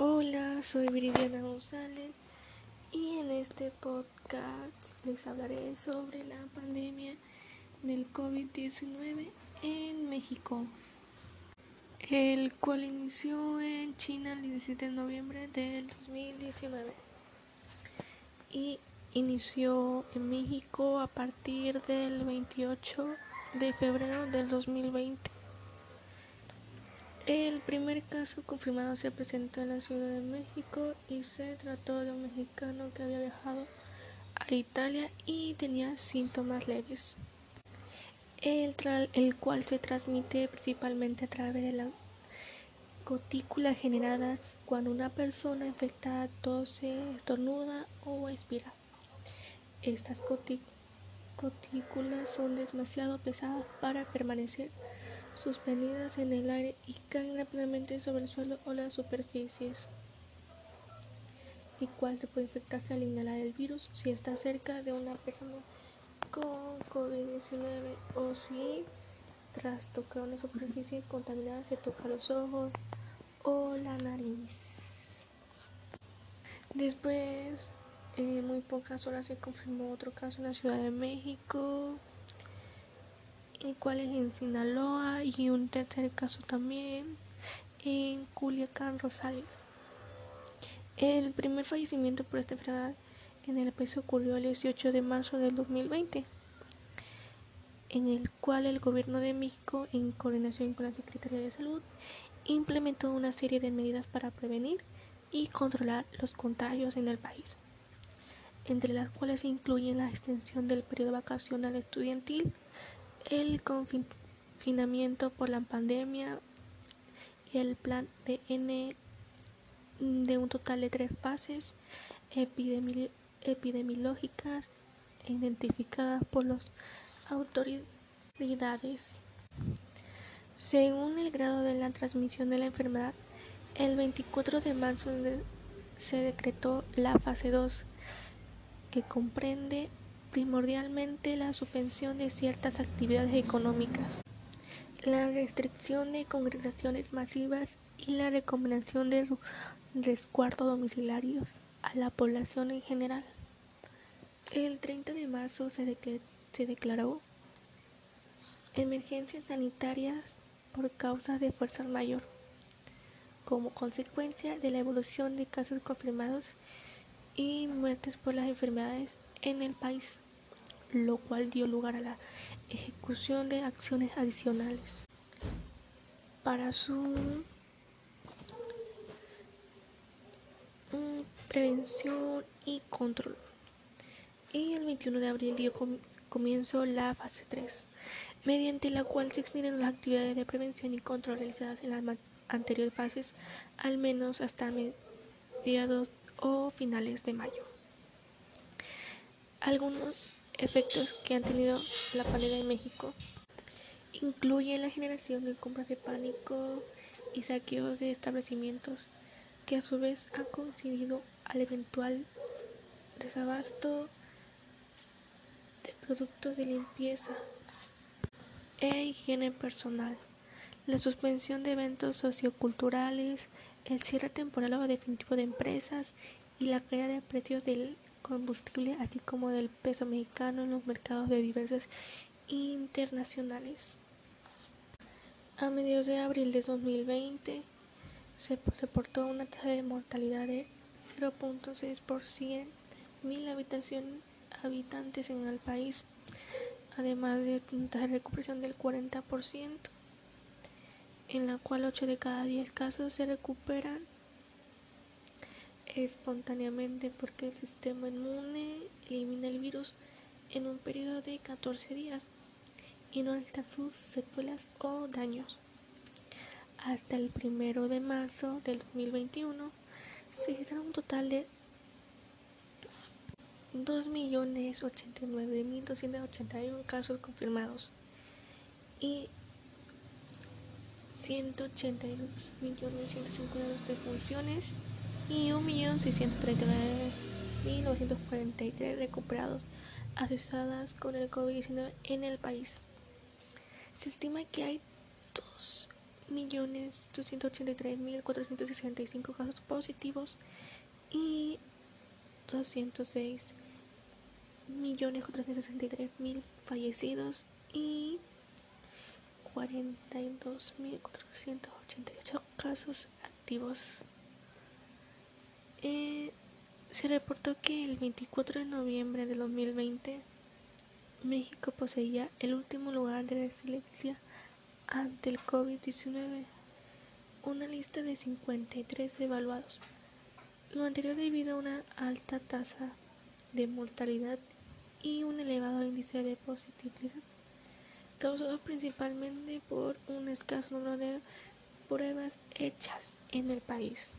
Hola, soy Viridiana González y en este podcast les hablaré sobre la pandemia del COVID-19 en México, el cual inició en China el 17 de noviembre del 2019 y inició en México a partir del 28 de febrero del 2020. El primer caso confirmado se presentó en la Ciudad de México y se trató de un mexicano que había viajado a Italia y tenía síntomas leves, el, cual se transmite principalmente a través de las gotículas generadas cuando una persona infectada tose, estornuda o expira. Estas gotículas son demasiado pesadas para permanecer suspendidas en el aire y caen rápidamente sobre el suelo o las superficies, y cual se puede infectarse al inhalar el virus si está cerca de una persona con COVID-19 o si tras tocar una superficie contaminada se toca los ojos o la nariz. Después, en muy pocas horas se confirmó otro caso en la Ciudad de México el cual es en Sinaloa y un tercer caso también en Culiacán, Rosales. El primer fallecimiento por esta enfermedad en el país ocurrió el 18 de marzo del 2020, en el cual el gobierno de México, en coordinación con la Secretaría de Salud, implementó una serie de medidas para prevenir y controlar los contagios en el país, entre las cuales se incluyen la extensión del periodo vacacional estudiantil, el confinamiento por la pandemia y el plan de N de un total de tres fases epidemiológicas identificadas por las autoridades. Según el grado de la transmisión de la enfermedad, el 24 de marzo se decretó la fase 2, que comprende primordialmente la suspensión de ciertas actividades económicas, la restricción de congregaciones masivas y la recomendación de resguardo domiciliarios a la población en general. El 30 de marzo se, se declaró emergencia sanitaria por causa de fuerza mayor, como consecuencia de la evolución de casos confirmados y muertes por las enfermedades en el país, lo cual dio lugar a la ejecución de acciones adicionales para su mm, prevención y control. Y el 21 de abril dio comienzo la fase 3, mediante la cual se extienden las actividades de prevención y control realizadas en las anteriores fases, al menos hasta mediados o finales de mayo. Algunos efectos que han tenido la pandemia en México. Incluyen la generación de compras de pánico y saqueos de establecimientos que a su vez ha coincidido al eventual desabasto de productos de limpieza e higiene personal, la suspensión de eventos socioculturales, el cierre temporal o definitivo de empresas y la caída de precios del combustible, así como del peso mexicano en los mercados de diversas internacionales. A mediados de abril de 2020 se reportó una tasa de mortalidad de 0.6 por 100 mil habitantes en el país, además de una tasa de recuperación del 40%, en la cual 8 de cada 10 casos se recuperan espontáneamente porque el sistema inmune elimina el virus en un periodo de 14 días y no necesita sus secuelas o daños. Hasta el primero de marzo del 2021 se registraron un total de 2.089.281 casos confirmados y 182.152 defunciones y 1.639.943 recuperados asociadas con el COVID-19 en el país. Se estima que hay 283.465 casos positivos y 206.463.000 fallecidos y 42.488 casos activos. Eh, se reportó que el 24 de noviembre de 2020 México poseía el último lugar de resiliencia ante el COVID-19, una lista de 53 evaluados. Lo anterior debido a una alta tasa de mortalidad y un elevado índice de positividad, causado principalmente por un escaso número de pruebas hechas en el país.